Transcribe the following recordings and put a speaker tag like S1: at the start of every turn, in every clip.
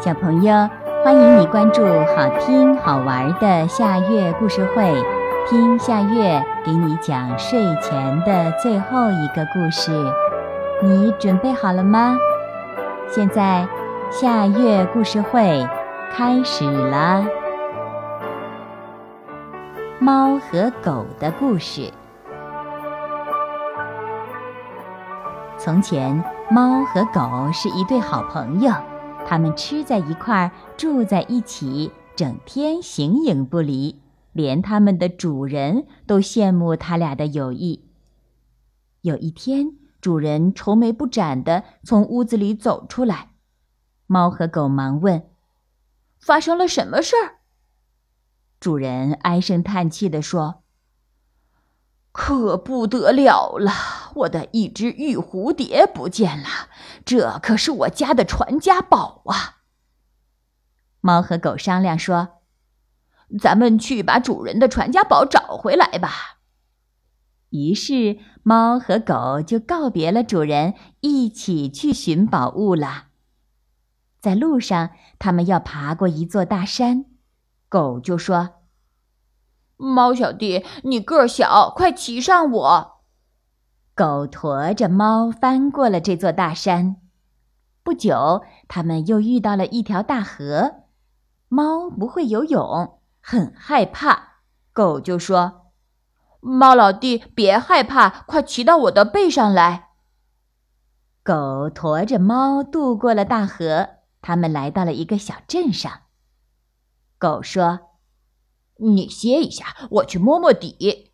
S1: 小朋友，欢迎你关注好听好玩的夏月故事会，听夏月给你讲睡前的最后一个故事。你准备好了吗？现在夏月故事会开始了。猫和狗的故事。从前，猫和狗是一对好朋友。他们吃在一块儿，住在一起，整天形影不离，连他们的主人都羡慕他俩的友谊。有一天，主人愁眉不展地从屋子里走出来，猫和狗忙问：“发生了什么事儿？”主人唉声叹气地说：“可不得了了，我的一只玉蝴蝶不见了。”这可是我家的传家宝啊！猫和狗商量说：“咱们去把主人的传家宝找回来吧。”于是，猫和狗就告别了主人，一起去寻宝物了。在路上，他们要爬过一座大山，狗就说：“猫小弟，你个儿小，快骑上我。”狗驮着猫翻过了这座大山，不久，他们又遇到了一条大河。猫不会游泳，很害怕。狗就说：“猫老弟，别害怕，快骑到我的背上来。”狗驮着猫渡过了大河，他们来到了一个小镇上。狗说：“你歇一下，我去摸摸底。”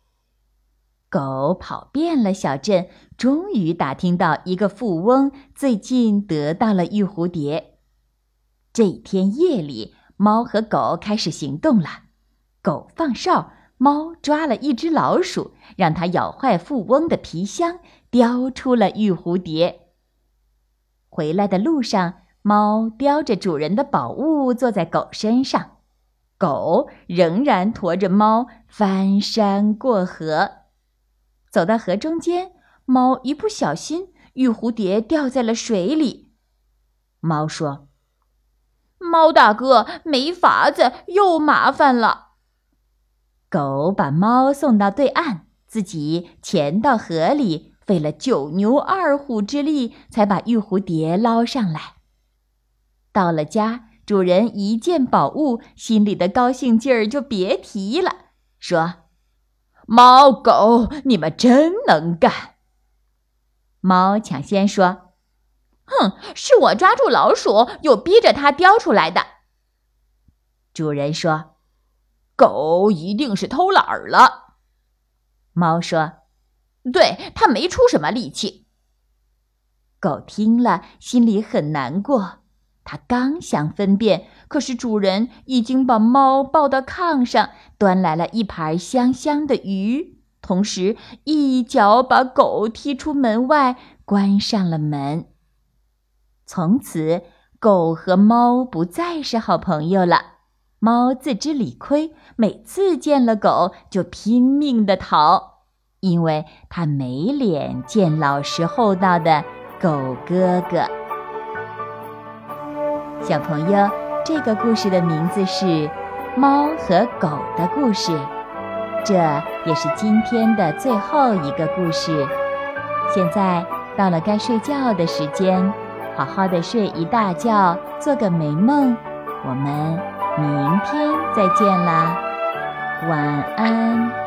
S1: 狗跑遍了小镇，终于打听到一个富翁最近得到了玉蝴蝶。这天夜里，猫和狗开始行动了。狗放哨，猫抓了一只老鼠，让它咬坏富翁的皮箱，叼出了玉蝴蝶。回来的路上，猫叼着主人的宝物坐在狗身上，狗仍然驮着猫翻山过河。走到河中间，猫一不小心，玉蝴蝶掉在了水里。猫说：“猫大哥，没法子，又麻烦了。”狗把猫送到对岸，自己潜到河里，费了九牛二虎之力，才把玉蝴蝶捞上来。到了家，主人一见宝物，心里的高兴劲儿就别提了，说。猫狗，你们真能干！猫抢先说：“哼，是我抓住老鼠，又逼着它叼出来的。”主人说：“狗一定是偷懒儿了。”猫说：“对，它没出什么力气。”狗听了，心里很难过。他刚想分辨，可是主人已经把猫抱到炕上，端来了一盘香香的鱼，同时一脚把狗踢出门外，关上了门。从此，狗和猫不再是好朋友了。猫自知理亏，每次见了狗就拼命的逃，因为它没脸见老实厚道的狗哥哥。小朋友，这个故事的名字是《猫和狗的故事》，这也是今天的最后一个故事。现在到了该睡觉的时间，好好的睡一大觉，做个美梦。我们明天再见啦，晚安。